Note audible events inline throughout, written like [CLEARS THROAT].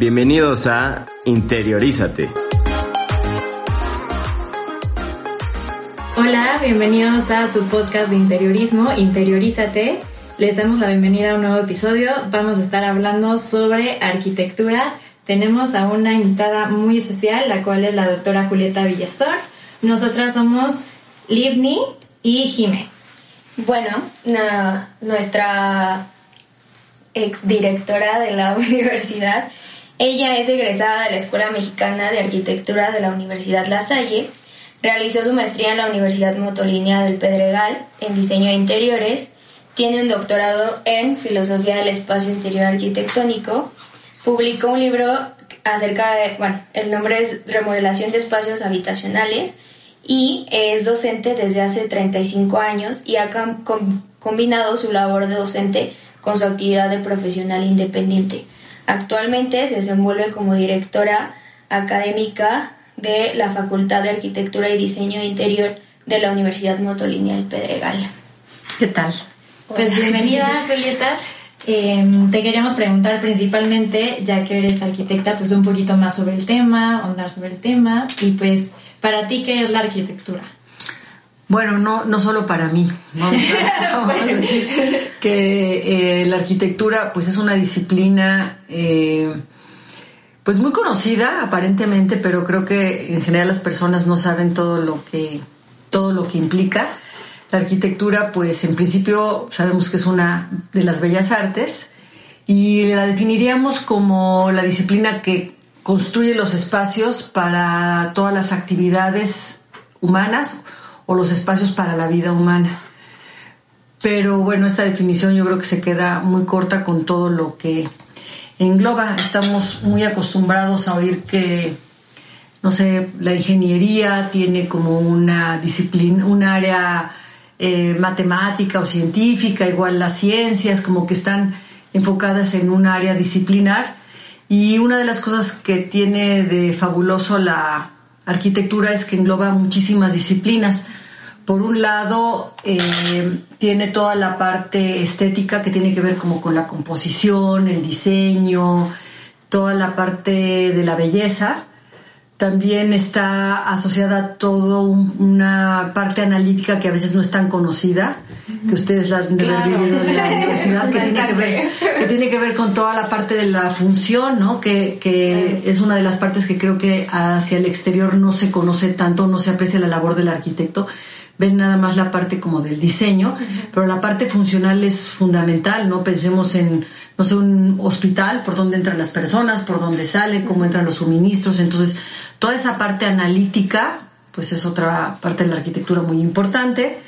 Bienvenidos a Interiorízate. Hola, bienvenidos a su podcast de interiorismo, Interiorízate. Les damos la bienvenida a un nuevo episodio. Vamos a estar hablando sobre arquitectura. Tenemos a una invitada muy especial, la cual es la doctora Julieta Villazón. Nosotras somos Livni y Jime. Bueno, nuestra exdirectora de la [LAUGHS] universidad, ella es egresada de la Escuela Mexicana de Arquitectura de la Universidad La Salle, realizó su maestría en la Universidad Motolinia del Pedregal en diseño de interiores, tiene un doctorado en filosofía del espacio interior arquitectónico, publicó un libro acerca de, bueno, el nombre es Remodelación de espacios habitacionales y es docente desde hace 35 años y ha combinado su labor de docente con su actividad de profesional independiente. Actualmente se desenvuelve como directora académica de la Facultad de Arquitectura y Diseño Interior de la Universidad Motolineal Pedregal. ¿Qué tal? Pues bienvenida, Julieta. Em, te queríamos preguntar principalmente, ya que eres arquitecta, pues un poquito más sobre el tema, ahondar sobre el tema, y pues, para ti, ¿qué es la arquitectura? Bueno, no, no solo para mí. [LAUGHS] Vamos a, decir que eh, la arquitectura pues es una disciplina eh, pues muy conocida aparentemente, pero creo que en general las personas no saben todo lo que, todo lo que implica. La arquitectura pues en principio sabemos que es una de las bellas artes y la definiríamos como la disciplina que construye los espacios para todas las actividades humanas o los espacios para la vida humana. Pero bueno, esta definición yo creo que se queda muy corta con todo lo que engloba. Estamos muy acostumbrados a oír que, no sé, la ingeniería tiene como una disciplina, un área eh, matemática o científica, igual las ciencias, como que están enfocadas en un área disciplinar. Y una de las cosas que tiene de fabuloso la arquitectura es que engloba muchísimas disciplinas. Por un lado, eh, tiene toda la parte estética que tiene que ver como con la composición, el diseño, toda la parte de la belleza. También está asociada a todo una parte analítica que a veces no es tan conocida, que ustedes la han vivido en la universidad, que tiene que, ver, que tiene que ver con toda la parte de la función, ¿no? Que, que es una de las partes que creo que hacia el exterior no se conoce tanto, no se aprecia la labor del arquitecto ven nada más la parte como del diseño, pero la parte funcional es fundamental, ¿no? Pensemos en, no sé, un hospital, por dónde entran las personas, por dónde salen, cómo entran los suministros, entonces toda esa parte analítica, pues es otra parte de la arquitectura muy importante.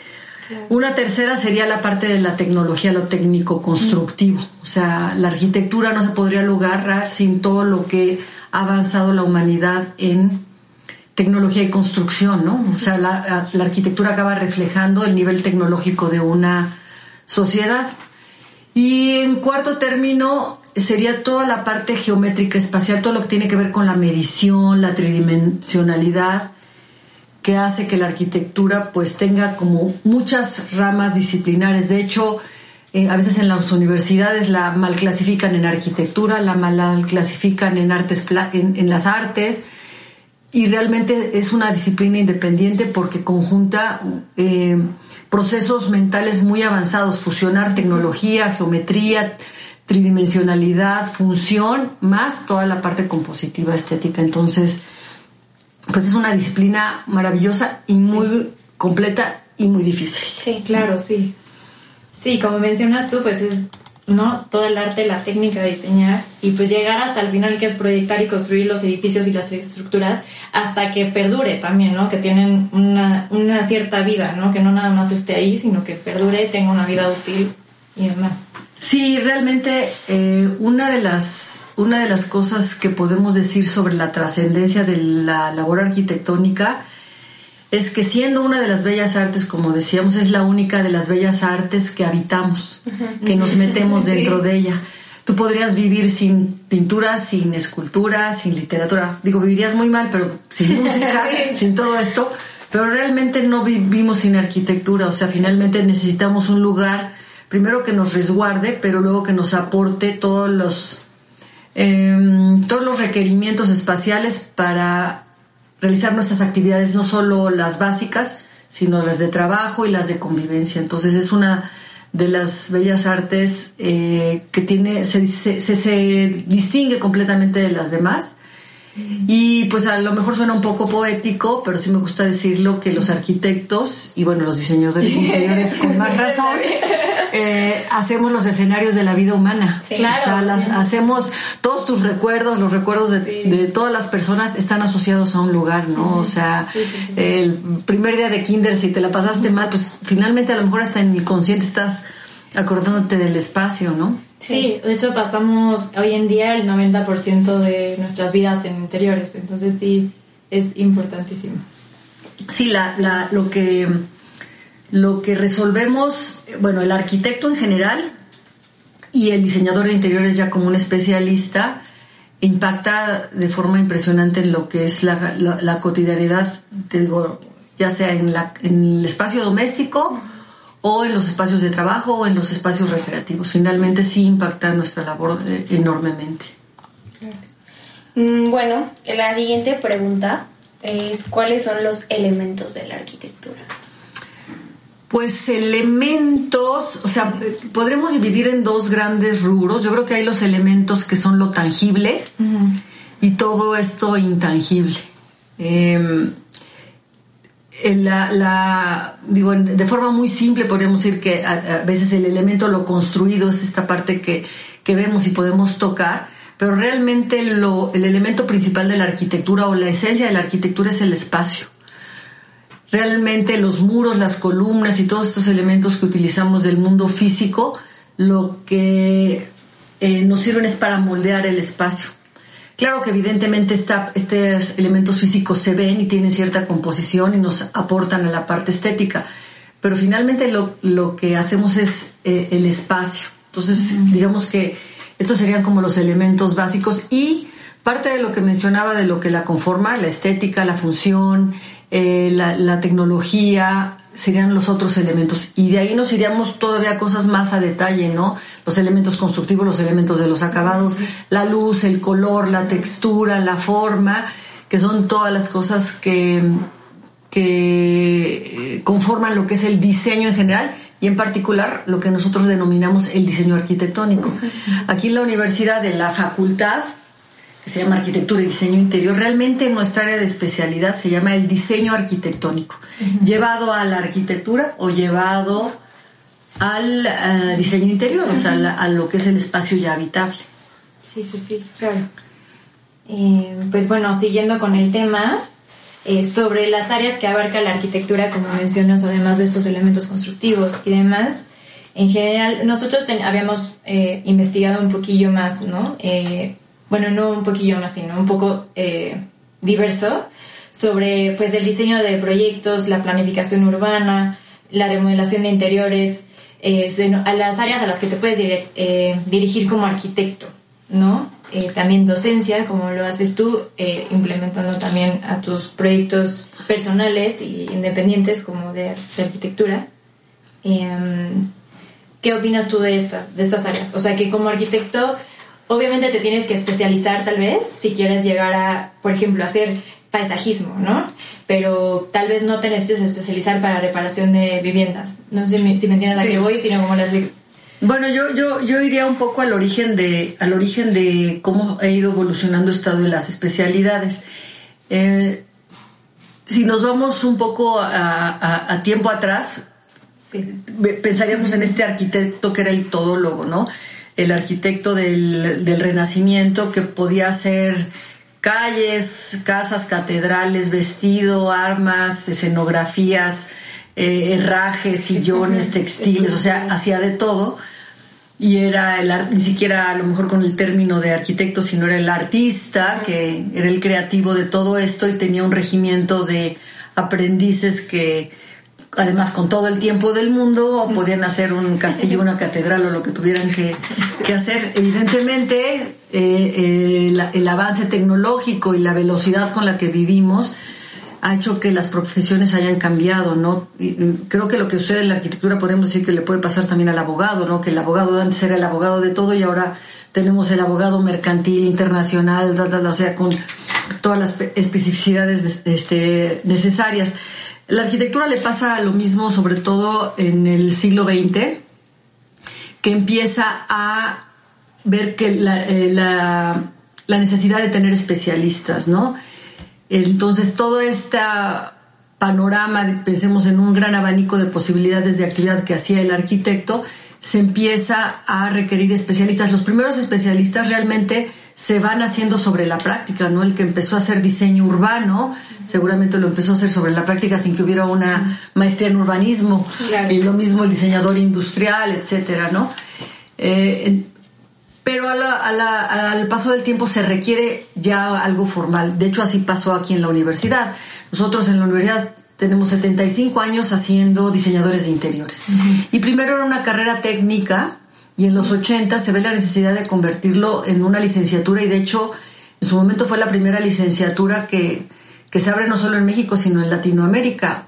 Una tercera sería la parte de la tecnología, lo técnico constructivo. O sea, la arquitectura no se podría lograr sin todo lo que ha avanzado la humanidad en tecnología y construcción, ¿no? O sea, la, arquitectura acaba reflejando el nivel tecnológico de una sociedad. Y en cuarto término sería toda la parte geométrica espacial, todo lo que tiene que ver con la medición, la tridimensionalidad, que hace que la arquitectura pues tenga como muchas ramas disciplinares. De hecho, eh, a veces en las universidades la mal clasifican en arquitectura, la mal clasifican en artes, en las artes, y realmente es una disciplina independiente porque conjunta eh, procesos mentales muy avanzados, fusionar tecnología, geometría, tridimensionalidad, función, más toda la parte compositiva estética. Entonces, pues es una disciplina maravillosa y muy completa y muy difícil. Sí, claro, sí. Sí, como mencionas tú, pues es ¿no? Todo el arte, la técnica de diseñar y pues llegar hasta el final que es proyectar y construir los edificios y las estructuras hasta que perdure también, ¿no? Que tienen una, cierta vida, ¿no? Que no nada más esté ahí, sino que perdure, tenga una vida útil y demás. Sí, realmente eh, una de las una de las cosas que podemos decir sobre la trascendencia de la labor arquitectónica es que siendo una de las bellas artes, como decíamos, es la única de las bellas artes que habitamos, que nos metemos [LAUGHS] dentro de ella. Tú podrías vivir sin pintura, sin escultura, sin literatura. Digo, vivirías muy mal, pero sin [LAUGHS] música, sin todo esto. Pero realmente no vivimos sin arquitectura. O sea, finalmente necesitamos un lugar, primero que nos resguarde, pero luego que nos aporte todos los em, todos los requerimientos espaciales para realizar nuestras actividades, no solo las básicas, sino las de trabajo y las de convivencia. Entonces es una de las bellas artes eh, que tiene se, se, se, distingue completamente de las demás. Y pues a lo mejor suena un poco poético, pero sí me gusta decirlo que los arquitectos y bueno, los diseñadores [LAUGHS] interiores con más razón eh, hacemos los escenarios de la vida humana. claro, o sea, las, hacemos todos tus recuerdos, los recuerdos de, todas las personas están asociados a un lugar, ¿no? O sea, el primer día de kinder, si te la pasaste mal, pues finalmente a lo mejor hasta en el consciente estás acordándote del espacio, ¿no? Sí, de hecho pasamos hoy en día el 90% de nuestras vidas en interiores, entonces sí, es importantísimo. Sí, la, la, lo que lo que resolvemos, bueno, el arquitecto en general y el diseñador de interiores ya como un especialista impacta de forma impresionante en lo que es la, cotidianidad, te digo, ya sea en, la, en el espacio doméstico o en los espacios de trabajo o en los espacios recreativos. Finalmente sí impacta nuestra labor eh, enormemente. Mm, bueno, la siguiente pregunta es ¿cuáles son los elementos de la arquitectura? Pues elementos, o sea, podremos dividir en dos grandes rubros. Yo creo que hay los elementos que son lo tangible y todo esto intangible. Em, la, digo, de forma muy simple podríamos decir que a, veces el elemento lo construido es esta parte que, que vemos y podemos tocar, pero realmente lo, el elemento principal de la arquitectura o la esencia de la arquitectura es el espacio realmente los muros, las columnas y todos estos elementos que utilizamos del mundo físico, lo que eh, nos sirven es para moldear el espacio. Claro que evidentemente estos elementos físicos se ven y tienen cierta composición y nos aportan a la parte estética, pero finalmente lo, que hacemos es eh, el espacio. Entonces, digamos que estos serían como los elementos básicos y parte de lo que mencionaba de lo que la conforma, la estética, la función, eh, la, tecnología, serían los otros elementos. Y de ahí nos iríamos todavía cosas más a detalle, ¿no? Los elementos constructivos, los elementos de los acabados, la luz, el color, la textura, la forma, que son todas las cosas que, que eh, conforman lo que es el diseño en general y en particular lo que nosotros denominamos el diseño arquitectónico. Aquí en la universidad, de la facultad, que se llama Arquitectura y Diseño Interior, realmente en nuestra área de especialidad se llama el diseño arquitectónico, llevado a la arquitectura o llevado al eh, diseño interior, o sea, a lo que es el espacio ya habitable. Sí, sí, sí, claro. Eh, pues bueno, siguiendo con el tema, eh, sobre las áreas que abarca la arquitectura, como mencionas, además de estos elementos constructivos y demás, en general, nosotros habíamos investigado un poquillo más, ¿no? Bueno, no un poquillo más, sino un poco eh, diverso, sobre pues el diseño de proyectos, la planificación urbana, la remodelación de interiores, eh, a las áreas a las que te puedes eh, dirigir como arquitecto, ¿no? también docencia, como lo haces tú, implementando también a tus proyectos personales e independientes como de, de arquitectura. Em, ¿Qué opinas tú de, esta, de estas áreas? O sea, que como arquitecto Obviamente te tienes que especializar tal vez si quieres llegar a, por ejemplo, hacer paisajismo, ¿no? Pero tal vez no te necesites especializar para reparación de viviendas. No sé si me, entiendes a qué voy, sino como las. Bueno, yo, yo, yo iría un poco al origen de, al origen de cómo ha ido evolucionando esto de las especialidades. Eh, si nos vamos un poco a, tiempo atrás, pensaríamos en este arquitecto que era el todólogo, ¿no? El arquitecto del, del Renacimiento que podía hacer calles, casas, catedrales, vestido, armas, escenografías, eh, herrajes, sillones, textiles, o sea, hacía de todo. Y era el ni siquiera a lo mejor con el término de arquitecto, sino era el artista, que era el creativo de todo esto y tenía un regimiento de aprendices que además con todo el tiempo del mundo podían hacer un castillo, una catedral o lo que tuvieran que, hacer. Evidentemente, eh, eh, el avance tecnológico y la velocidad con la que vivimos ha hecho que las profesiones hayan cambiado, ¿no? creo que lo que usted en la arquitectura podemos decir que le puede pasar también al abogado, ¿no? Que el abogado antes era el abogado de todo y ahora tenemos el abogado mercantil internacional, o sea, con todas las especificidades este, necesarias. La arquitectura le pasa lo mismo, sobre todo en el siglo XX, que empieza a ver que eh, la, la, necesidad de tener especialistas, ¿no? Entonces, todo este panorama, pensemos en un gran abanico de posibilidades de actividad que hacía el arquitecto, se empieza a requerir especialistas. Los primeros especialistas realmente se van haciendo sobre la práctica, ¿no? El que empezó a hacer diseño urbano, seguramente lo empezó a hacer sobre la práctica sin que hubiera una maestría en urbanismo, y lo mismo el diseñador industrial, etcétera, ¿no? Eh, pero al paso del tiempo se requiere ya algo formal. De hecho, así pasó aquí en la universidad. Nosotros en la universidad tenemos 75 años haciendo diseñadores de interiores. Y primero era una carrera técnica y en los 80 se ve la necesidad de convertirlo en una licenciatura y de hecho en su momento fue la primera licenciatura que, que se abre no solo en México sino en Latinoamérica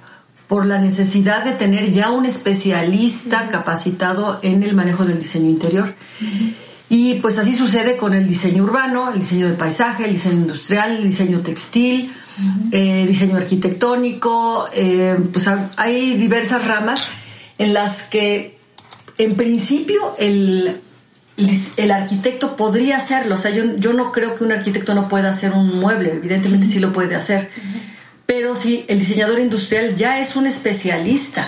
por la necesidad de tener ya un especialista capacitado en el manejo del diseño interior. Y pues así sucede con el diseño urbano, el diseño de paisaje, el diseño industrial, el diseño textil, eh, diseño arquitectónico, eh, pues hay diversas ramas en las que en principio el, el arquitecto podría hacerlo. O sea, yo, yo, no creo que un arquitecto no pueda hacer un mueble, evidentemente sí lo puede hacer. Pero si el diseñador industrial ya es un especialista.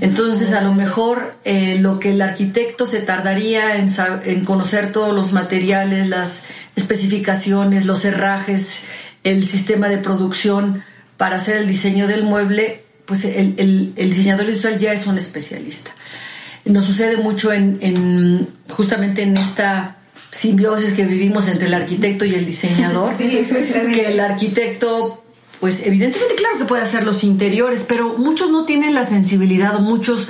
Entonces, a lo mejor eh, lo que el arquitecto se tardaría en, en conocer todos los materiales, las especificaciones, los herrajes, el sistema de producción para hacer el diseño del mueble, pues el, diseñador industrial ya es un especialista. Nos sucede mucho en, justamente en esta simbiosis que vivimos entre el arquitecto y el diseñador, [LAUGHS] que el arquitecto, pues evidentemente claro que puede hacer los interiores, pero muchos no tienen la sensibilidad o muchos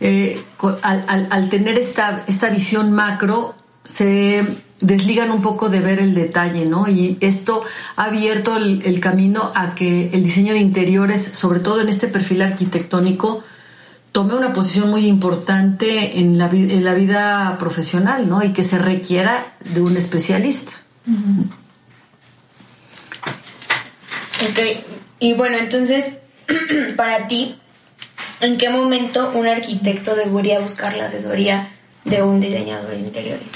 eh, al, al, tener esta, esta visión macro se desligan un poco de ver el detalle, ¿no? Y esto ha abierto el, camino a que el diseño de interiores, sobre todo en este perfil arquitectónico, tome una posición muy importante en la, en la vida profesional, ¿no? Y que se requiera de un especialista. Ok, y bueno, entonces, [CLEARS THROAT] para ti, ¿en qué momento un arquitecto debería buscar la asesoría de un diseñador de interiores?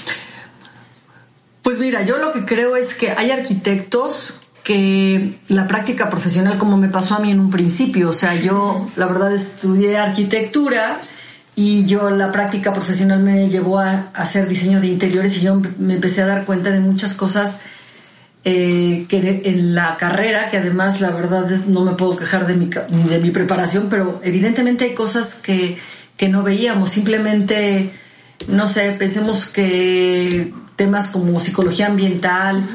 Pues mira, yo lo que creo es que hay arquitectos que la práctica profesional, como me pasó a mí en un principio, o sea, yo la verdad estudié arquitectura y yo la práctica profesional me llevó a, hacer diseño de interiores y yo me empecé a dar cuenta de muchas cosas eh, que en la carrera, que además la verdad no me puedo quejar de mi, de mi preparación, pero evidentemente hay cosas que, que no veíamos, simplemente, no sé, pensemos que temas como psicología ambiental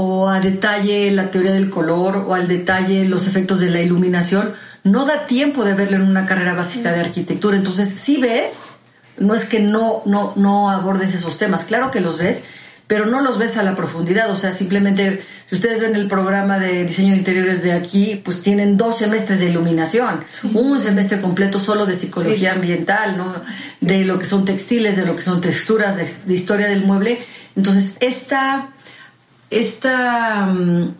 o a detalle la teoría del color o al detalle los efectos de la iluminación, no da tiempo de verlo en una carrera básica de arquitectura. Entonces, si ves, no es que no, no, no abordes esos temas, claro que los ves, pero no los ves a la profundidad. O sea, simplemente, si ustedes ven el programa de diseño de interiores de aquí, pues tienen dos semestres de iluminación, un semestre completo solo de psicología ambiental, ¿no? De lo que son textiles, de lo que son texturas, de historia del mueble entonces, esta, esta, mm,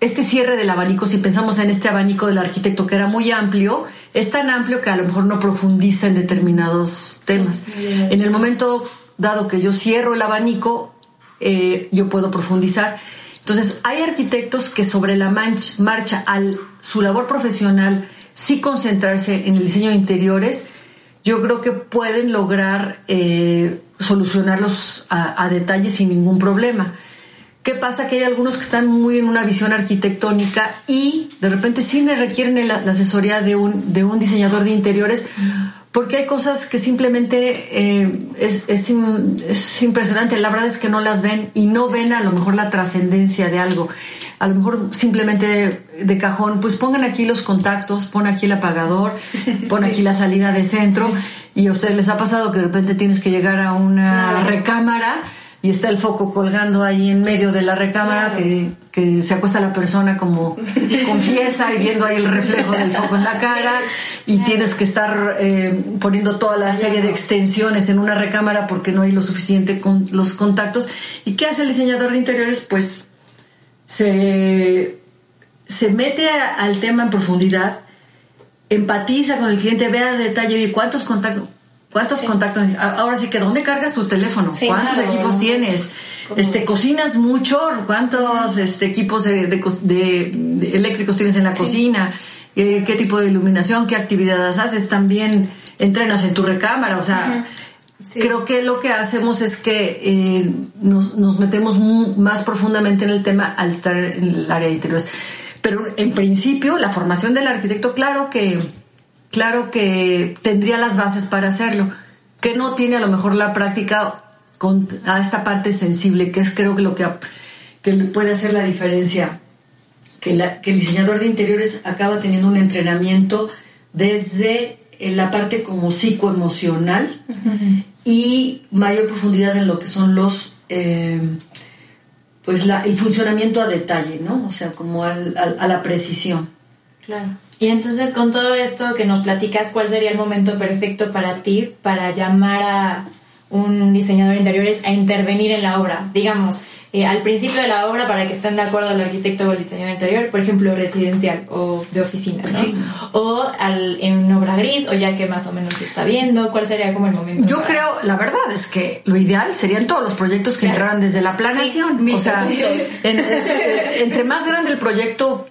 este cierre del abanico, si pensamos en este abanico del arquitecto que era muy amplio, es tan amplio que a lo mejor no profundiza en determinados temas. En el momento dado que yo cierro el abanico, eh, yo puedo profundizar. Entonces, hay arquitectos que sobre la marcha, al su labor profesional, sí concentrarse en el diseño de interiores, yo creo que pueden lograr eh, solucionarlos a, detalle sin ningún problema. ¿Qué pasa? Que hay algunos que están muy en una visión arquitectónica y de repente sí le requieren la, asesoría de un, de un diseñador de interiores porque hay cosas que simplemente eh, es, es, es, impresionante. La verdad es que no las ven y no ven a lo mejor la trascendencia de algo. A lo mejor simplemente de cajón, pues pongan aquí los contactos, pon aquí el apagador, [LAUGHS] pon aquí la salida de centro y a ustedes les ha pasado que de repente tienes que llegar a una recámara y está el foco colgando ahí en medio de la recámara que, que, se acuesta la persona como confiesa y viendo ahí el reflejo del foco en la cara y tienes que estar eh, poniendo toda la serie de extensiones en una recámara porque no hay lo suficiente con los contactos. ¿Y qué hace el diseñador de interiores? Pues se, se mete al tema en profundidad, empatiza con el cliente, ve a detalle cuántos contactos ¿Cuántos contactos? Ahora sí que ¿dónde cargas tu teléfono? ¿Cuántos equipos tienes? Este, cocinas mucho, ¿cuántos este, equipos de, eléctricos tienes en la cocina? Eh, ¿Qué tipo de iluminación? ¿Qué actividades haces? También entrenas en tu recámara, o sea, creo que lo que hacemos es que eh, nos, nos, metemos más profundamente en el tema al estar en el área de interiores. Pero en principio, la formación del arquitecto, claro que claro que tendría las bases para hacerlo, que no tiene a lo mejor la práctica con, a esta parte sensible, que es creo que lo que, que puede hacer la diferencia, que, la, que el diseñador de interiores acaba teniendo un entrenamiento desde eh, la parte como psicoemocional y mayor profundidad en lo que son los... Eh, pues la, el funcionamiento a detalle, ¿no? O sea, como al, a la precisión. Claro. Y entonces con todo esto que nos platicas, ¿cuál sería el momento perfecto para ti para llamar a un diseñador de interiores a intervenir en la obra? Digamos, eh, al principio de la obra para que estén de acuerdo el arquitecto o el diseñador interior, por ejemplo, residencial o de oficina, ¿no? O al, en obra gris, o ya que más o menos se está viendo, ¿cuál sería como el momento? Yo creo, la verdad es que lo ideal serían todos los proyectos que entraran desde la planeación. o sea, entre más grande el proyecto,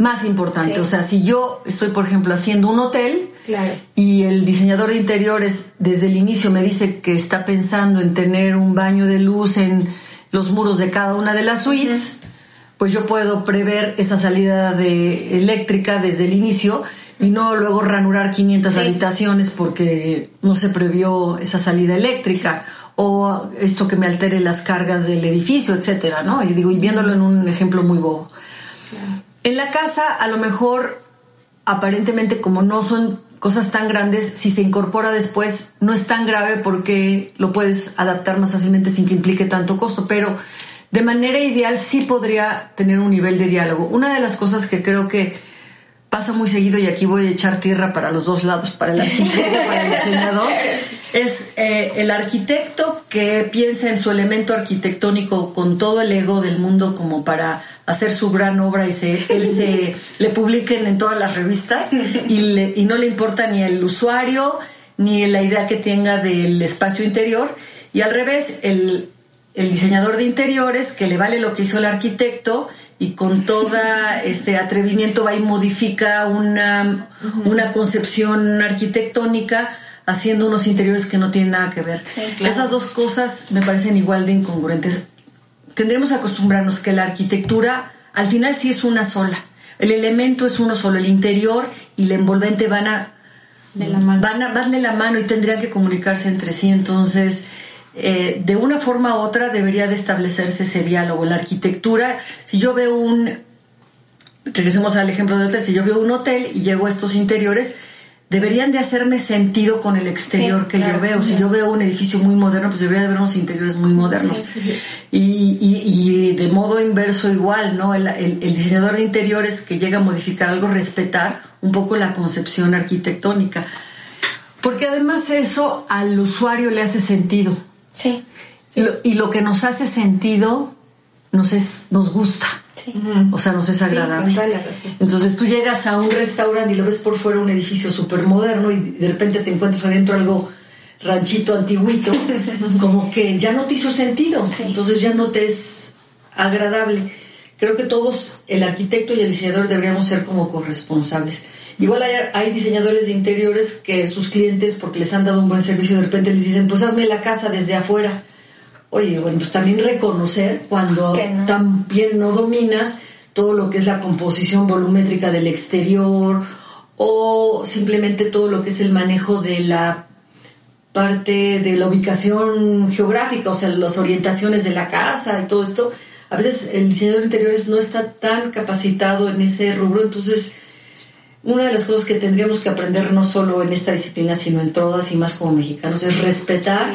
más importante. O sea, si yo estoy, por ejemplo, haciendo un hotel y el diseñador de interiores desde el inicio me dice que está pensando en tener un baño de luz en los muros de cada una de las suites, pues yo puedo prever esa salida de eléctrica desde el inicio y no luego ranurar 500 habitaciones porque no se previó esa salida eléctrica o esto que me altere las cargas del edificio, etcétera, ¿no? Y digo, y viéndolo en un ejemplo muy bobo. En la casa, a lo mejor, aparentemente, como no son cosas tan grandes, si se incorpora después, no es tan grave porque lo puedes adaptar más fácilmente sin que implique tanto costo, pero de manera ideal sí podría tener un nivel de diálogo. Una de las cosas que creo que pasa muy seguido, y aquí voy a echar tierra para los dos lados, para el arquitecto y [LAUGHS] para el diseñador, es eh, el arquitecto que piensa en su elemento arquitectónico con todo el ego del mundo como para hacer su gran obra y se, él se le publiquen en todas las revistas y, y no le importa ni el usuario ni la idea que tenga del espacio interior y al revés el, el diseñador de interiores que le vale lo que hizo el arquitecto y con todo este atrevimiento va y modifica una, una concepción arquitectónica haciendo unos interiores que no tienen nada que ver. Esas dos cosas me parecen igual de incongruentes. Tendremos que acostumbrarnos que la arquitectura al final sí es una sola. El elemento es uno solo, el interior y el envolvente van a, de la mano. Van, van de la mano y tendrían que comunicarse entre sí. Entonces, eh, de una forma u otra debería de establecerse ese diálogo. La arquitectura, si yo veo un, regresemos al ejemplo de hotel, si yo veo un hotel y llego a estos interiores, deberían de hacerme sentido con el exterior que yo veo. Si yo veo un edificio muy moderno, pues debería de ver unos interiores muy modernos. y, y, de modo inverso igual, ¿no? El, el, diseñador de interiores que llega a modificar algo, respetar un poco la concepción arquitectónica. Porque además eso al usuario le hace sentido. Sí. Y, lo, que nos hace sentido nos, es, nos gusta. O sea, nos es agradable. Entonces tú llegas a un restaurante y lo ves por fuera un edificio súper moderno y de repente te encuentras adentro algo ranchito antiguito, [LAUGHS] como que ya no te hizo sentido. Entonces ya no te es agradable. Creo que todos, el arquitecto y el diseñador, deberíamos ser como corresponsables. Igual hay, hay, diseñadores de interiores que sus clientes, porque les han dado un buen servicio, de repente les dicen, pues hazme la casa desde afuera. Oye, bueno, pues también reconocer cuando también no dominas todo lo que es la composición volumétrica del exterior o simplemente todo lo que es el manejo de la parte de la ubicación geográfica, o sea, las orientaciones de la casa y todo esto. A veces el diseñador de interiores no está tan capacitado en ese rubro, entonces una de las cosas que tendríamos que aprender no solo en esta disciplina, sino en todas y más como mexicanos, es respetar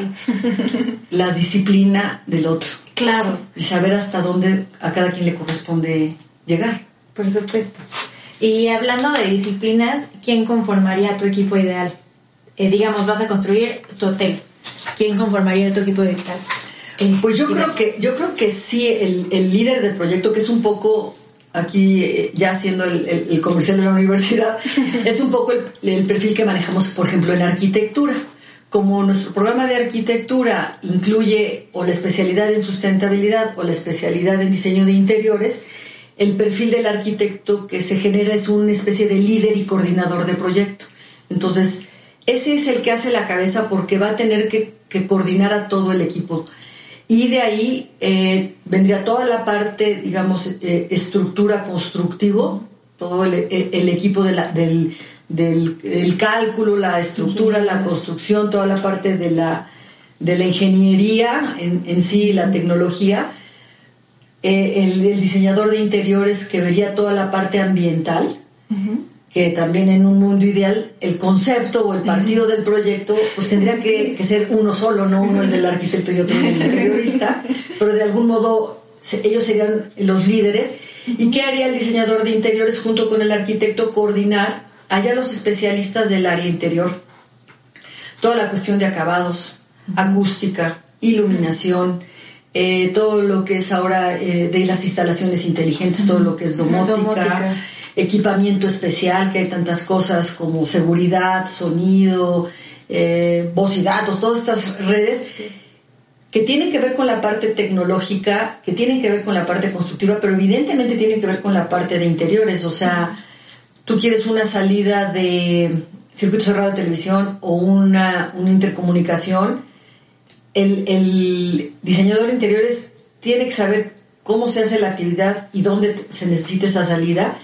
[LAUGHS] la disciplina del otro. Claro. Y saber hasta dónde a cada quien le corresponde llegar. Por supuesto. Y hablando de disciplinas, ¿quién conformaría tu equipo ideal? Eh, digamos, vas a construir tu hotel. ¿Quién conformaría tu equipo ideal? Pues yo creo que yo creo que sí el, el líder del proyecto que es un poco aquí eh, ya haciendo el, comercial de la universidad, [LAUGHS] es un poco el, perfil que manejamos, por ejemplo, en arquitectura. Como nuestro programa de arquitectura incluye o la especialidad en sustentabilidad o la especialidad en diseño de interiores, el perfil del arquitecto que se genera es una especie de líder y coordinador de proyecto. Entonces, ese es el que hace la cabeza porque va a tener que, que coordinar a todo el equipo. Y de ahí eh, vendría toda la parte, digamos, eh, estructura constructivo, todo el, equipo de la, del, del cálculo, la estructura, la construcción, toda la parte de la, de la ingeniería en, en sí, la tecnología. Eh, el, diseñador de interiores que vería toda la parte ambiental que también en un mundo ideal el concepto o el partido del proyecto pues tendría que, ser uno solo, no uno el del arquitecto y otro el del interiorista, pero de algún modo ellos serían los líderes. ¿Y qué haría el diseñador de interiores junto con el arquitecto? Coordinar allá los especialistas del área interior. Toda la cuestión de acabados, acústica, iluminación, eh, todo lo que es ahora eh, de las instalaciones inteligentes, todo lo que es domótica equipamiento especial, que hay tantas cosas como seguridad, sonido, eh, voz y datos, todas estas redes que tienen que ver con la parte tecnológica, que tienen que ver con la parte constructiva, pero evidentemente tienen que ver con la parte de interiores. O sea, tú quieres una salida de circuito cerrado de televisión o una, una intercomunicación, el, el diseñador de interiores tiene que saber cómo se hace la actividad y dónde se necesita esa salida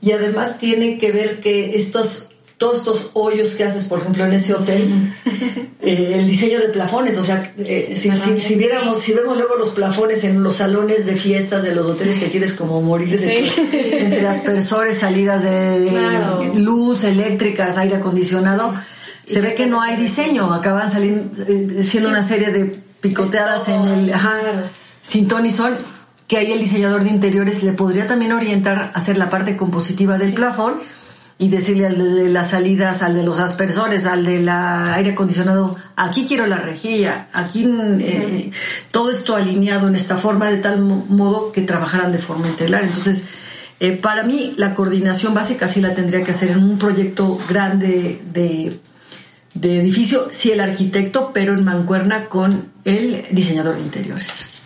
y además tiene que ver que estos todos estos hoyos que haces, por ejemplo, en ese hotel, [LAUGHS] eh, el diseño de plafones, o sea, eh, si, si, viéramos, si vemos luego los plafones en los salones de fiestas de los hoteles, te quieres como morir de entre aspersores, salidas de luz, eléctricas, aire acondicionado, se ve que no hay diseño, acaban saliendo, eh, siendo una serie de picoteadas en el, ajá, sin ton y sol que ahí el diseñador de interiores le podría también orientar a hacer la parte compositiva del plafón y decirle al de las salidas, al de los aspersores, al de la aire acondicionado, aquí quiero la rejilla, aquí eh, todo esto alineado en esta forma de tal modo que trabajaran de forma integral. Entonces, eh, para mí la coordinación básica sí la tendría que hacer en un proyecto grande de, de edificio, sí el arquitecto, pero en mancuerna con el diseñador de interiores.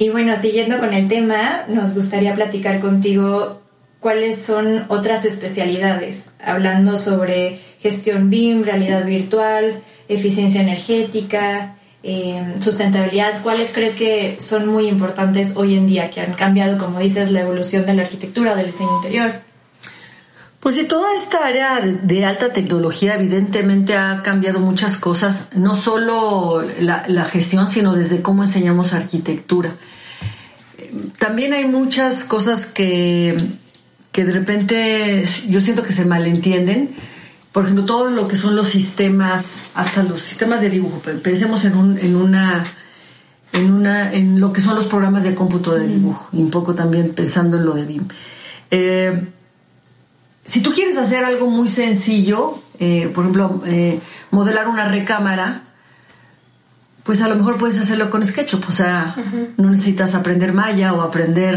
Y bueno, siguiendo con el tema, nos gustaría platicar contigo cuáles son otras especialidades, hablando sobre gestión BIM, realidad virtual, eficiencia energética, em, sustentabilidad, ¿cuáles crees que son muy importantes hoy en día, que han cambiado, como dices, la evolución de la arquitectura, del diseño interior? Pues sí, toda esta área de alta tecnología evidentemente ha cambiado muchas cosas, no solo la, gestión, sino desde cómo enseñamos arquitectura también hay muchas cosas que, que de repente yo siento que se malentienden. Por ejemplo, todo lo que son los sistemas, hasta los sistemas de dibujo. Pensemos en, un, en una en una en lo que son los programas de cómputo de dibujo y un poco también pensando en lo de BIM. Eh, si tú quieres hacer algo muy sencillo, eh, por ejemplo, eh, modelar una recámara, pues a lo mejor puedes hacerlo con SketchUp, o sea, no necesitas aprender Maya o aprender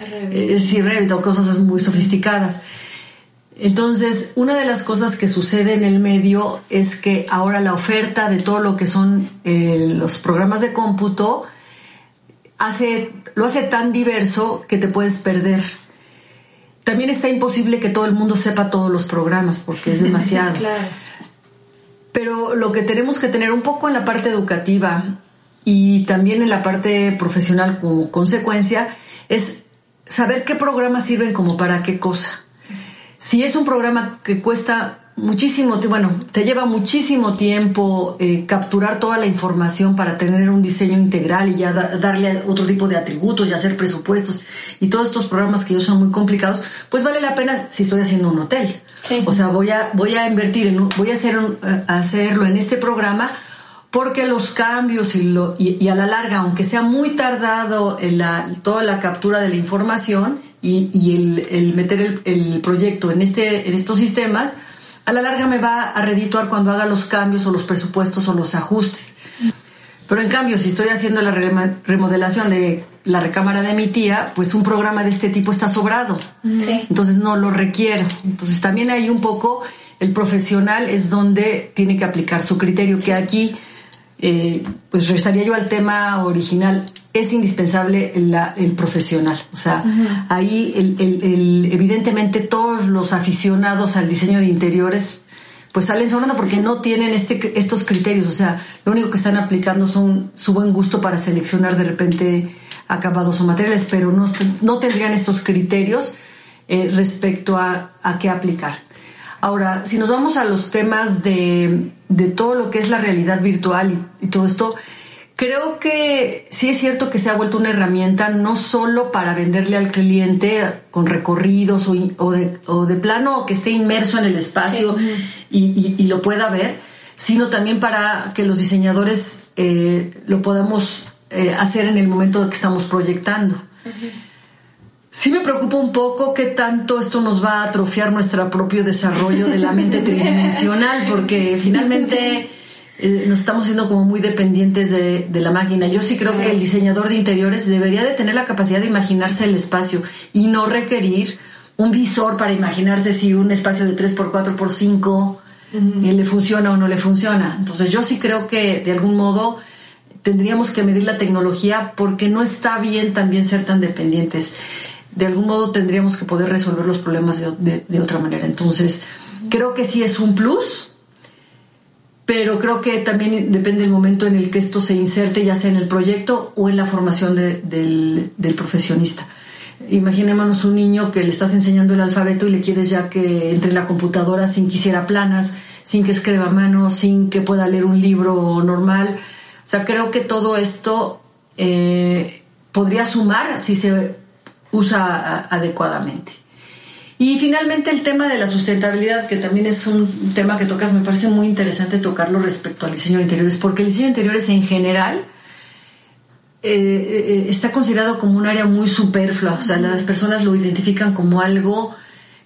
Revit, eh, o cosas muy sofisticadas. Entonces, una de las cosas que sucede en el medio es que ahora la oferta de todo lo que son eh, los programas de cómputo hace, lo hace tan diverso que te puedes perder. También está imposible que todo el mundo sepa todos los programas porque es [LAUGHS] demasiado. claro. Pero lo que tenemos que tener un poco en la parte educativa y también en la parte profesional como consecuencia es saber qué programas sirven como para qué cosa. si es un programa que cuesta muchísimo, bueno, te lleva muchísimo tiempo eh, capturar toda la información para tener un diseño integral y ya darle otro tipo de atributos y hacer presupuestos y todos estos programas que yo son muy complicados, pues vale la pena si estoy haciendo un hotel. O sea, voy a, voy a invertir en, voy a hacer, eh, hacerlo en este programa porque los cambios y, lo, y, a la larga, aunque sea muy tardado en la, toda la captura de la información y, y el, el, meter el, el, proyecto en, este, en estos sistemas, a la larga me va a redituar cuando haga los cambios o los presupuestos o los ajustes. Pero en cambio, si estoy haciendo la remodelación de la recámara de mi tía, pues un programa de este tipo está sobrado. Entonces no lo requiero. Entonces también hay un poco, el profesional es donde tiene que aplicar su criterio, que aquí eh, pues restaría yo al tema original, es indispensable el profesional. O sea, ahí el, evidentemente todos los aficionados al diseño de interiores pues salen sobrando porque no tienen este, estos criterios. O sea, lo único que están aplicando son su buen gusto para seleccionar de repente acabados o materiales, pero no, no tendrían estos criterios eh, respecto a, a qué aplicar. Ahora, si nos vamos a los temas de, de todo lo que es la realidad virtual y, todo esto, creo que sí es cierto que se ha vuelto una herramienta no solo para venderle al cliente con recorridos o, o, de, o de, plano que esté inmerso en el espacio y, y, lo pueda ver, sino también para que los diseñadores eh, lo podamos eh, hacer en el momento que estamos proyectando. Sí me preocupa un poco qué tanto esto nos va a atrofiar nuestro propio desarrollo de la mente [LAUGHS] tridimensional, porque finalmente eh, nos estamos siendo como muy dependientes de, la máquina. Yo sí creo que el diseñador de interiores debería de tener la capacidad de imaginarse el espacio y no requerir un visor para imaginarse si un espacio de 3x4x5 eh, le funciona o no le funciona. Entonces yo sí creo que de algún modo tendríamos que medir la tecnología porque no está bien también ser tan dependientes de algún modo tendríamos que poder resolver los problemas de, otra manera. Entonces, creo que sí es un plus, pero creo que también depende del momento en el que esto se inserte, ya sea en el proyecto o en la formación del, profesionista. Imaginémonos un niño que le estás enseñando el alfabeto y le quieres ya que entre en la computadora sin que hiciera planas, sin que escriba a mano, sin que pueda leer un libro normal. O sea, creo que todo esto eh, podría sumar si se usa adecuadamente. Y finalmente el tema de la sustentabilidad, que también es un tema que tocas, me parece muy interesante tocarlo respecto al diseño de interiores, porque el diseño de interiores en general eh, eh, está considerado como un área muy superflua, o sea, las personas lo identifican como algo...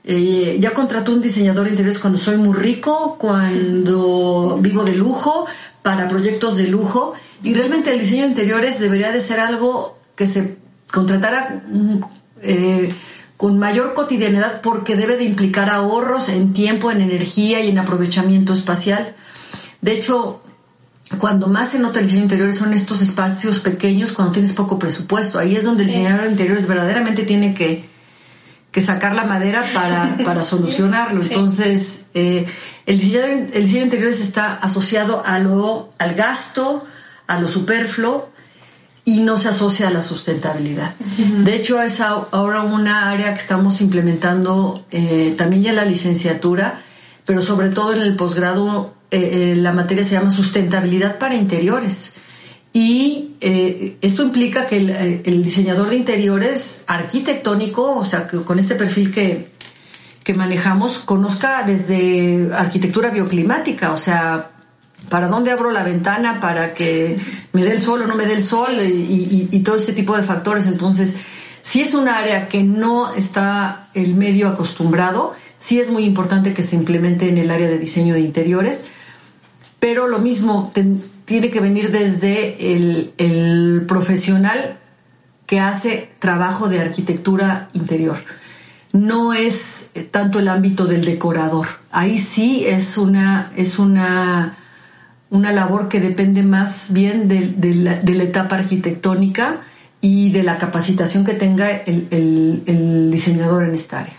Eh, ya contrato un diseñador de interiores cuando soy muy rico, cuando vivo de lujo, para proyectos de lujo, y realmente el diseño de interiores debería de ser algo que se contratara eh, con mayor cotidianidad porque debe de implicar ahorros en tiempo, en energía y en aprovechamiento espacial. De hecho, cuando más se nota el diseño interior son estos espacios pequeños cuando tienes poco presupuesto. Ahí es donde el diseñador de interiores verdaderamente tiene que, que sacar la madera para, [LAUGHS] para solucionarlo. Entonces, eh, el, diseño, el diseño de interiores está asociado a lo, al gasto, a lo superfluo y no se asocia a la sustentabilidad. De hecho, es ahora una área que estamos implementando eh, también ya en la licenciatura, pero sobre todo en el posgrado, eh, eh, la materia se llama sustentabilidad para interiores. Y esto implica que el, el, diseñador de interiores arquitectónico, o sea, que con este perfil que, que manejamos, conozca desde arquitectura bioclimática, o sea, para dónde abro la ventana para que me dé el sol o no me dé el sol y, todo este tipo de factores. Entonces, si es un área que no está el medio acostumbrado, sí es muy importante que se implemente en el área de diseño de interiores, pero lo mismo tiene que venir desde el, el profesional que hace trabajo de arquitectura interior. No es tanto el ámbito del decorador. Ahí sí es una, es una una labor que depende más bien de, la, etapa arquitectónica y de la capacitación que tenga el, diseñador en esta área.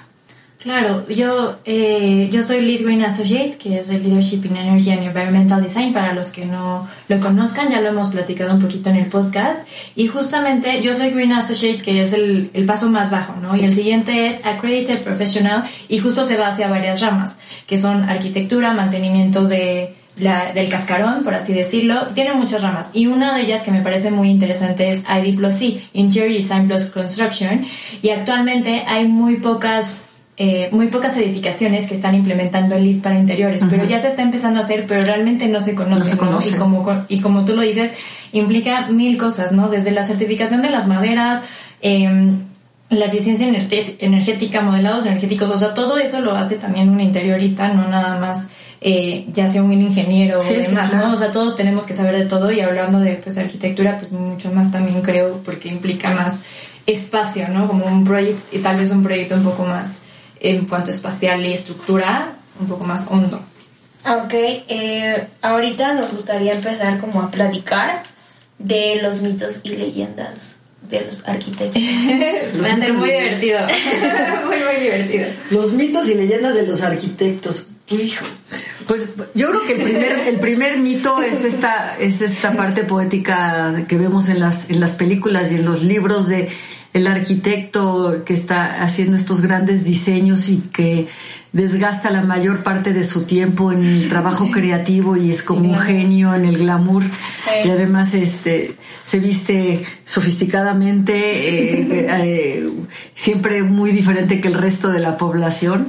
Claro, yo, eh, yo soy Lead Green Associate, que es el Leadership in Energy and Environmental Design. Para los que no lo conozcan, ya lo hemos platicado un poquito en el podcast. Y justamente yo soy Green Associate, que es el, el paso más bajo, ¿no? Y el siguiente es Accredited Professional, y justo se va hacia varias ramas, que son arquitectura, mantenimiento de, la, del cascarón, por así decirlo, tiene muchas ramas. Y una de ellas que me parece muy interesante es ID plus C, Interior Design plus Construction. Y actualmente hay muy pocas eh, muy pocas edificaciones que están implementando el LEED para interiores, pero ya se está empezando a hacer, pero realmente no se conoce. Y, como, y como tú lo dices, implica mil cosas, ¿no? Desde la certificación de las maderas, em, la eficiencia energética, modelados energéticos, o sea, todo eso lo hace también un interiorista, no nada más eh, ya sea un ingeniero o demás, ¿no? O sea, todos tenemos que saber de todo y hablando de pues arquitectura, pues mucho más también creo, porque implica más espacio, ¿no? Como un proyecto, y tal vez un proyecto un poco más en cuanto a espacial y estructura un poco más hondo. Ok, eh, ahorita nos gustaría empezar como a platicar de los mitos y leyendas de los arquitectos. Va a ser muy divertido. [LAUGHS] muy, muy divertido. Los mitos y leyendas de los arquitectos. Hijo. Pues yo creo que el primer, el primer mito es esta, es esta parte poética que vemos en las, en las películas y en los libros de el arquitecto que está haciendo estos grandes diseños y que desgasta la mayor parte de su tiempo en el trabajo creativo y es como un genio en el glamour. Y además este se viste sofisticadamente eh, eh, siempre muy diferente que el resto de la población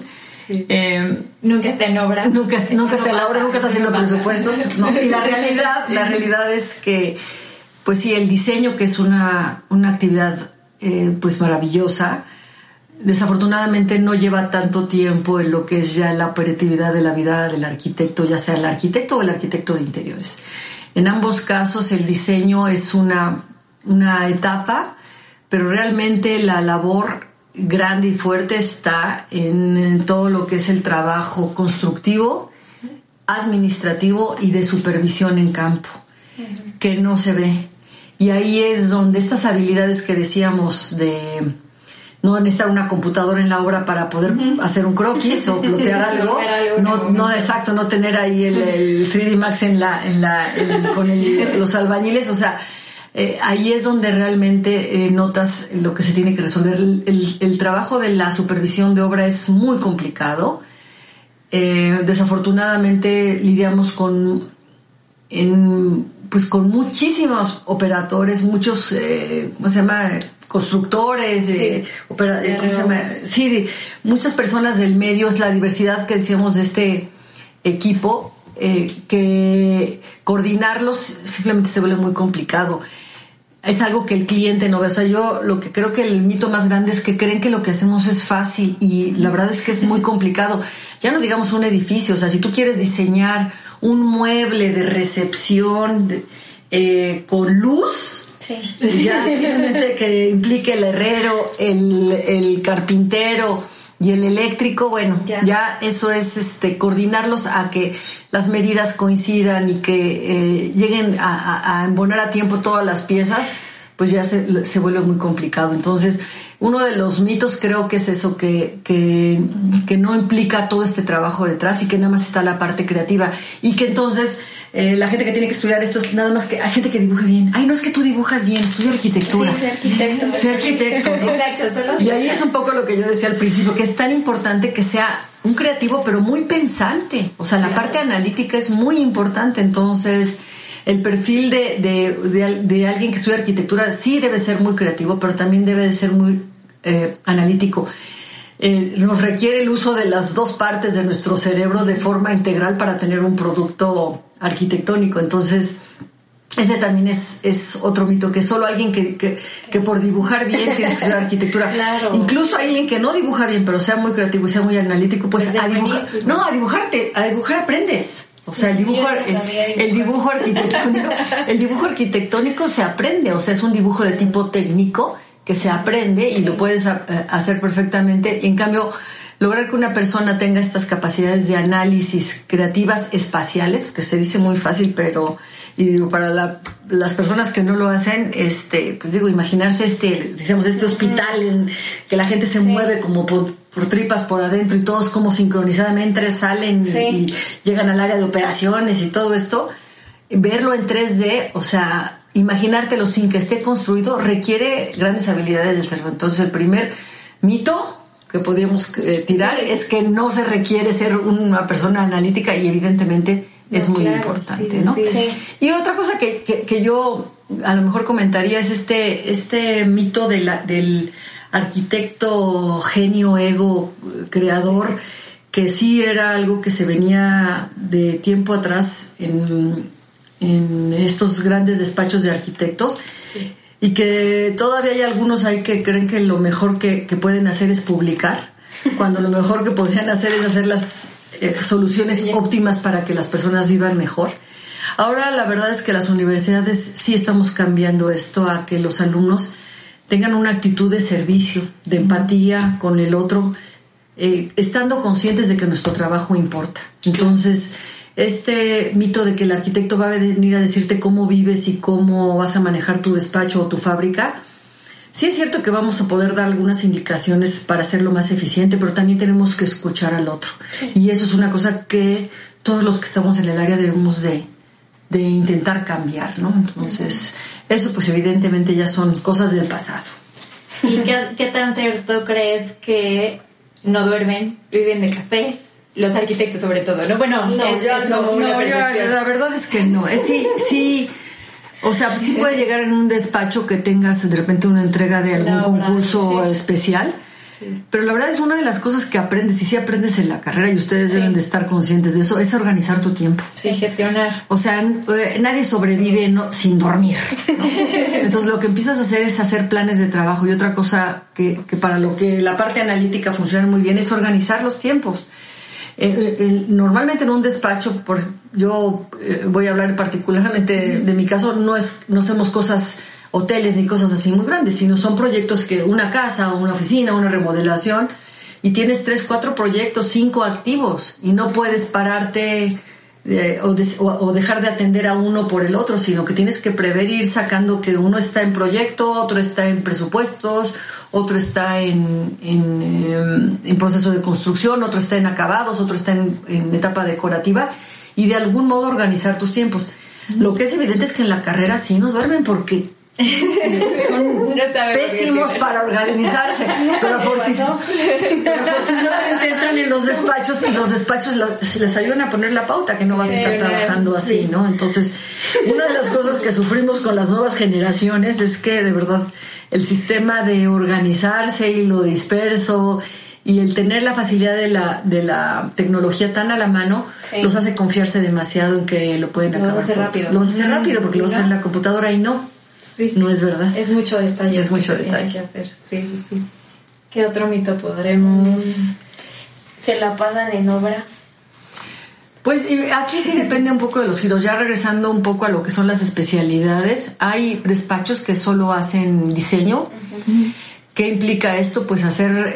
eh, nunca está en obra nunca, nunca está en la obra nunca está haciendo presupuestos y la [LAUGHS] realidad la realidad es que pues sí el diseño que es una una actividad eh, pues maravillosa. Desafortunadamente no lleva tanto tiempo en lo que es ya la operatividad de la vida del arquitecto, ya sea el arquitecto o el arquitecto de interiores. En ambos casos el diseño es una, una etapa, pero realmente la labor grande y fuerte está en, todo lo que es el trabajo constructivo, administrativo y de supervisión en campo, que no se ve. Y ahí es donde estas habilidades que decíamos de no necesitar una computadora en la obra para poder hacer un croquis o [LAUGHS] plotear algo, no, no exacto, no tener ahí el, 3D Max en la, en la, con los albañiles, o sea, eh, ahí es donde realmente eh, notas lo que se tiene que resolver. El, el, trabajo de la supervisión de obra es muy complicado. Eh, desafortunadamente lidiamos con en pues con muchísimos operadores, muchos, eh, ¿cómo se llama? Constructores, sí, eh, eh, ¿cómo se llama? Sí, muchas personas del medio, es la diversidad que decíamos de este equipo, que coordinarlos simplemente se vuelve muy complicado. Es algo que el cliente no ve. O sea, yo lo que creo que el mito más grande es que creen que lo que hacemos es fácil y la verdad es que es muy complicado. Ya no digamos un edificio, o sea, si tú quieres diseñar un mueble de recepción eh, con luz, ya simplemente que implique el herrero, el, carpintero y el eléctrico, bueno, ya. eso es este coordinarlos a que las medidas coincidan y que eh, lleguen a, embonar a tiempo todas las piezas, pues ya se, se vuelve muy complicado. Entonces, uno de los mitos creo que es eso, que, que, que, no implica todo este trabajo detrás y que nada más está la parte creativa. Y que entonces eh, la gente que tiene que estudiar esto es nada más que hay gente que dibuja bien. Ay, no es que tú dibujas bien, estudia arquitectura. Sí, arquitecto. [LAUGHS] Ser arquitecto. Exacto, y ahí es un poco lo que yo decía al principio, que es tan importante que sea un creativo, pero muy pensante. O sea, la parte analítica es muy importante. Entonces, el perfil de, de, de, alguien que estudia arquitectura sí debe ser muy creativo, pero también debe de ser muy eh, analítico. Eh, nos requiere el uso de las dos partes de nuestro cerebro de forma integral para tener un producto arquitectónico. Entonces, ese también es, es otro mito, que solo alguien que, que, por dibujar bien [LAUGHS] tiene que estudiar arquitectura. Incluso alguien que no dibuja bien, pero sea muy creativo y sea muy analítico, pues a dibujar, no, a dibujarte, a dibujar aprendes. O sea, el dibujo, el, dibujo arquitectónico, [LAUGHS] el dibujo arquitectónico se aprende, o sea, es un dibujo de tipo técnico que se aprende y lo puedes eh, hacer perfectamente. en cambio, lograr que una persona tenga estas capacidades de análisis creativas espaciales, que se dice muy fácil, pero y digo para las personas que no lo hacen, este, pues digo, imaginarse este, decimos este hospital en que la gente se mueve como por, tripas por adentro y todos como sincronizadamente salen y, llegan al área de operaciones y todo esto, verlo en 3D, o sea, imaginártelo sin que esté construido requiere grandes habilidades del cerebro. Entonces, el primer mito que podríamos eh, tirar es que no se requiere ser una persona analítica y evidentemente es muy importante, ¿no? Y otra cosa que, que, yo a lo mejor comentaría es este, este mito de la, del arquitecto genio, ego, creador, que sí era algo que se venía de tiempo atrás en, en estos grandes despachos de arquitectos y que todavía hay algunos ahí que creen que lo mejor que, pueden hacer es publicar, [LAUGHS] cuando lo mejor que podrían hacer es hacer las eh, soluciones óptimas para que las personas vivan mejor. Ahora la verdad es que las universidades sí estamos cambiando esto a que los alumnos tengan una actitud de servicio, de empatía con el otro, eh, estando conscientes de que nuestro trabajo importa. Entonces, este mito de que el arquitecto va a venir a decirte cómo vives y cómo vas a manejar tu despacho o tu fábrica, sí es cierto que vamos a poder dar algunas indicaciones para hacerlo más eficiente, pero también tenemos que escuchar al otro. Y eso es una cosa que todos los que estamos en el área debemos de, intentar cambiar, ¿no? Entonces, eso pues evidentemente ya son cosas del pasado. ¿Y qué, qué tan cierto crees que no duermen, viven de café, los arquitectos sobre todo, ¿no? Bueno, no, la verdad es que no. Es sí, sí. O sea, sí puede llegar en un despacho que tengas de repente una entrega de algún concurso especial. Pero la verdad es una de las cosas que aprendes, y sí aprendes en la carrera, y ustedes deben de estar conscientes de eso, es organizar tu tiempo. Sí, gestionar. O sea, eh, nadie sobrevive no, sin dormir. [LAUGHS] Entonces lo que empiezas a hacer es hacer planes de trabajo. Y otra cosa que, que para lo que la parte analítica funciona muy bien es organizar los tiempos. Eh, normalmente en un despacho, por, yo eh, voy a hablar particularmente de, mi caso, no, es, no hacemos cosas, hoteles ni cosas así muy grandes, sino son proyectos que una casa, una oficina, una remodelación, y tienes tres, cuatro proyectos, cinco activos, y no puedes pararte eh, o, dejar de atender a uno por el otro, sino que tienes que prever ir sacando que uno está en proyecto, otro está en presupuestos, otro está en, en, em, proceso de construcción, otro está en acabados, otro está en, etapa decorativa y de algún modo organizar tus tiempos. Lo que es evidente es que en la carrera sí no duermen porque son [LAUGHS] pésimos para organizarse. [LAUGHS] Pero, afortunadamente entran en los despachos y los despachos les ayudan a poner la pauta que no vas a estar trabajando así, ¿no? Entonces, una de las cosas que sufrimos con las nuevas generaciones es que de verdad el sistema de organizarse y lo disperso y el tener la facilidad de la, de la tecnología tan a la mano los hace confiarse demasiado en que lo pueden acabar. Lo hacer rápido. Lo hacer rápido porque lo vas a hacer en la computadora y no. No es verdad. Es mucho detalle. Es mucho detalle. Que hacer. Sí, sí. ¿Qué otro mito podremos? Se la pasan en obra. Pues aquí sí depende un poco de los giros. Ya regresando un poco a lo que son las especialidades, hay despachos que solo hacen diseño. ¿Qué implica esto? Pues hacer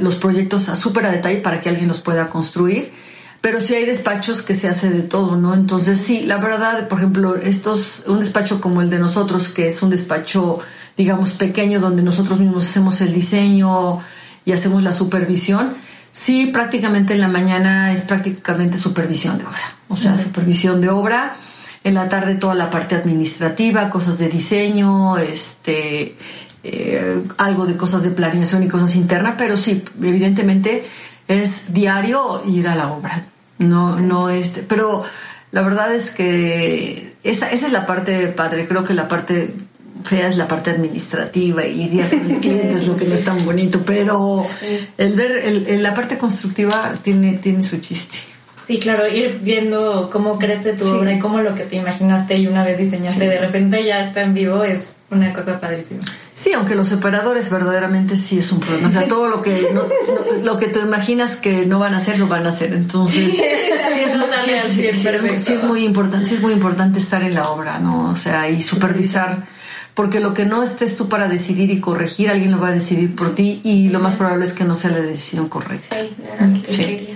los proyectos a súper a detalle para que alguien los pueda construir. Pero sí hay despachos que se hace de todo, ¿no? Entonces sí, la verdad, por ejemplo, estos, un despacho como el de nosotros, que es un despacho, digamos, pequeño, donde nosotros mismos hacemos el diseño y hacemos la supervisión, Sí, prácticamente en la mañana es prácticamente supervisión de obra. O sea, supervisión de obra. En la tarde toda la parte administrativa, cosas de diseño, este, eh, algo de cosas de planeación y cosas internas, pero sí, evidentemente es diario ir a la obra. No, no este, pero la verdad es que esa, esa es la parte padre. Creo que la parte fea es la parte administrativa y lidiar con los clientes, lo que no es tan bonito, pero el ver el, la parte constructiva tiene, tiene su chiste. Sí, claro, ir viendo cómo crece tu obra y cómo lo que te imaginaste y una vez diseñaste de repente ya está en vivo es una cosa padrísima. Sí, aunque los separadores verdaderamente sí es un problema. O sea, todo lo que lo que tú imaginas que no van a hacer, lo van a hacer. Entonces, sí es, muy importante, sí es muy importante estar en la obra, ¿no? O sea, y supervisar porque lo que no estés tú para decidir y corregir, alguien lo va a decidir por ti y lo más probable es que no sea la decisión correcta. Sí,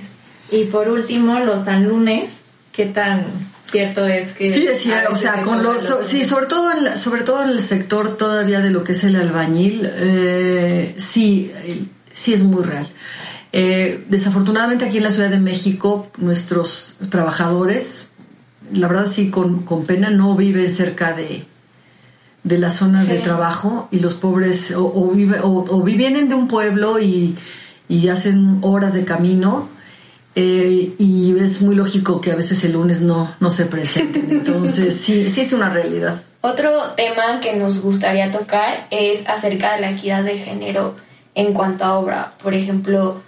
Y por último, los tan lunes, ¿qué tan cierto es que sí decía o sea con los, sí sobre todo en sobre todo en el sector todavía de lo que es el albañil eh, sí sí es muy real. Eh, desafortunadamente aquí en la Ciudad de México nuestros trabajadores la verdad sí con, con pena no viven cerca de de las zonas de trabajo y los pobres o, o, o, vienen de un pueblo y, y hacen horas de camino eh, y es muy lógico que a veces el lunes no, no se presenten. [LAUGHS] Entonces, sí, sí es una realidad. Otro tema que nos gustaría tocar es acerca de la equidad de género en cuanto a obra. Por ejemplo,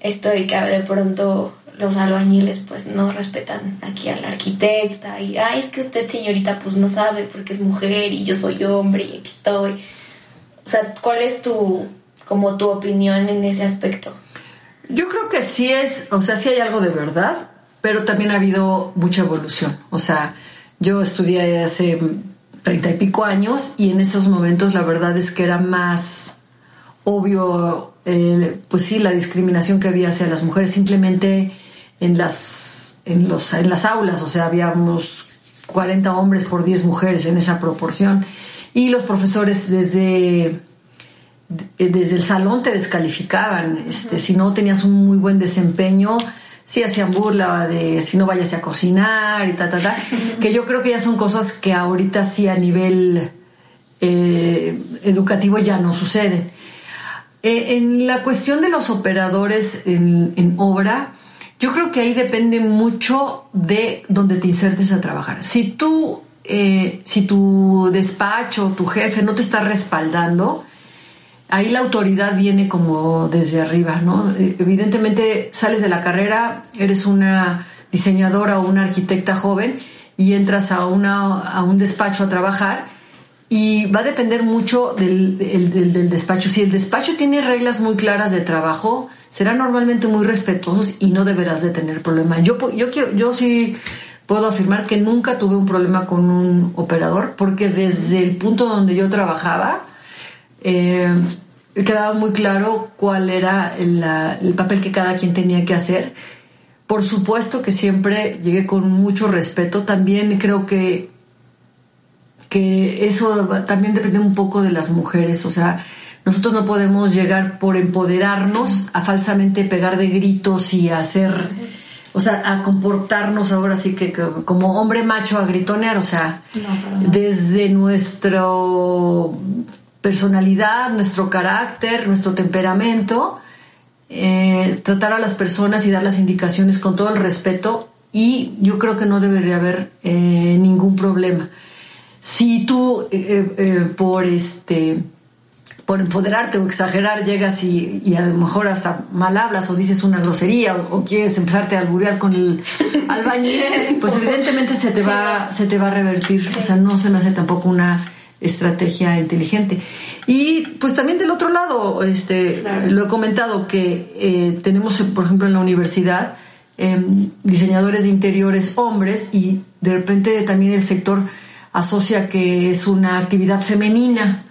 esto de que de pronto los albañiles pues no respetan aquí a la arquitecta y, ay, es que usted señorita pues no sabe porque es mujer y yo soy hombre y aquí estoy. O sea, ¿cuál es tu, como tu opinión en ese aspecto? Yo creo que sí es, o sea, sí hay algo de verdad, pero también ha habido mucha evolución. O sea, yo estudié hace treinta y pico años y en esos momentos la verdad es que era más obvio, pues sí, la discriminación que había hacia las mujeres simplemente en las, en los, en las aulas, o sea, habíamos 40 hombres por 10 mujeres en esa proporción. Y los profesores desde eh, desde el salón te descalificaban, este, si no tenías un muy buen desempeño, sí hacían burla de si no vayas a cocinar y ta, ta, ta, que yo creo que ya son cosas que ahorita sí a nivel eh, educativo ya no suceden. Eh, en la cuestión de los operadores en, obra, yo creo que ahí depende mucho de donde te insertes a trabajar. Si tú, si tu despacho, tu jefe no te está respaldando, ahí la autoridad viene como desde arriba, ¿no? Evidentemente sales de la carrera, eres una diseñadora o una arquitecta joven y entras a, una, a un despacho a trabajar y va a depender mucho del, del, despacho. Si el despacho tiene reglas muy claras de trabajo, será normalmente muy respetuosos y no deberás de tener problema. Yo, yo, quiero, yo sí puedo afirmar que nunca tuve un problema con un operador porque desde el punto donde yo trabajaba, eh, quedaba muy claro cuál era el, papel que cada quien tenía que hacer. Por supuesto que siempre llegué con mucho respeto. También creo que, que eso también depende un poco de las mujeres. O sea, nosotros no podemos llegar por empoderarnos a falsamente pegar de gritos y hacer, o sea, a comportarnos ahora sí que, como hombre macho a gritonear. O sea, desde nuestro personalidad, nuestro carácter, nuestro temperamento, eh, tratar a las personas y dar las indicaciones con todo el respeto y yo creo que no debería haber eh, ningún problema. Si tú eh, por este por empoderarte o exagerar llegas y, a lo mejor hasta mal hablas o dices una grosería o, quieres empezarte a alburear con el albañil, pues evidentemente se te va, se te va a revertir. O sea, no se me hace tampoco una estrategia inteligente. Y pues también del otro lado, este, lo he comentado que eh, tenemos, por ejemplo, en la universidad em, diseñadores de interiores hombres y de repente también el sector asocia que es una actividad femenina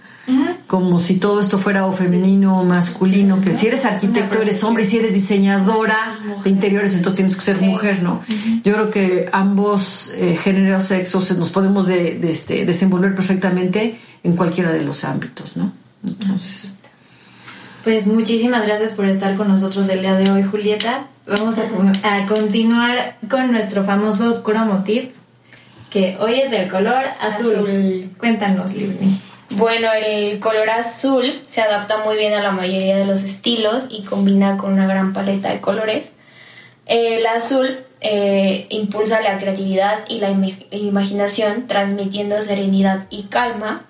como si todo esto fuera o femenino o masculino, que si eres arquitecto eres hombre y si eres diseñadora de interiores entonces tienes que ser mujer, ¿no? Yo creo que ambos eh, géneros, sexos nos podemos de, este, desenvolver perfectamente en cualquiera de los ámbitos, ¿no? Entonces... Pues muchísimas gracias por estar con nosotros el día de hoy, Julieta. Vamos a, continuar con nuestro famoso cromotiv, que hoy es del color azul. Cuéntanos, Livni. Bueno, el color azul se adapta muy bien a la mayoría de los estilos y combina con una gran paleta de colores. El azul eh, impulsa la creatividad y la imaginación, transmitiendo serenidad y calma.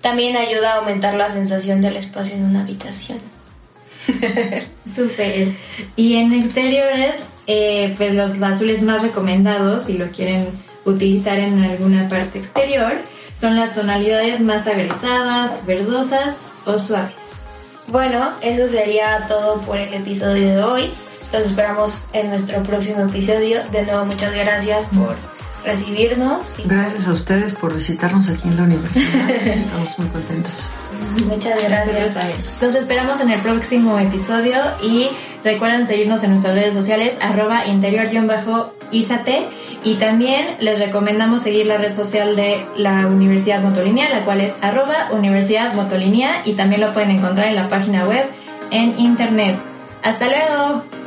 También ayuda a aumentar la sensación del espacio en una habitación. [LAUGHS] Súper. Y en exteriores, eh, pues los azules más recomendados, si lo quieren utilizar en alguna parte exterior, son las tonalidades más agresadas, verdosas o suaves. Bueno, eso sería todo por el episodio de hoy. Los esperamos en nuestro próximo episodio. De nuevo, muchas gracias por recibirnos. Gracias a ustedes por visitarnos aquí en la universidad. [LAUGHS] Estamos muy contentos. Muchas gracias. Nos esperamos en el próximo episodio y recuerden seguirnos en nuestras redes sociales arroba interior-isate y también les recomendamos seguir la red social de la Universidad Motolinea, la cual es arroba Universidad Motolinea y también lo pueden encontrar en la página web en internet. ¡Hasta luego!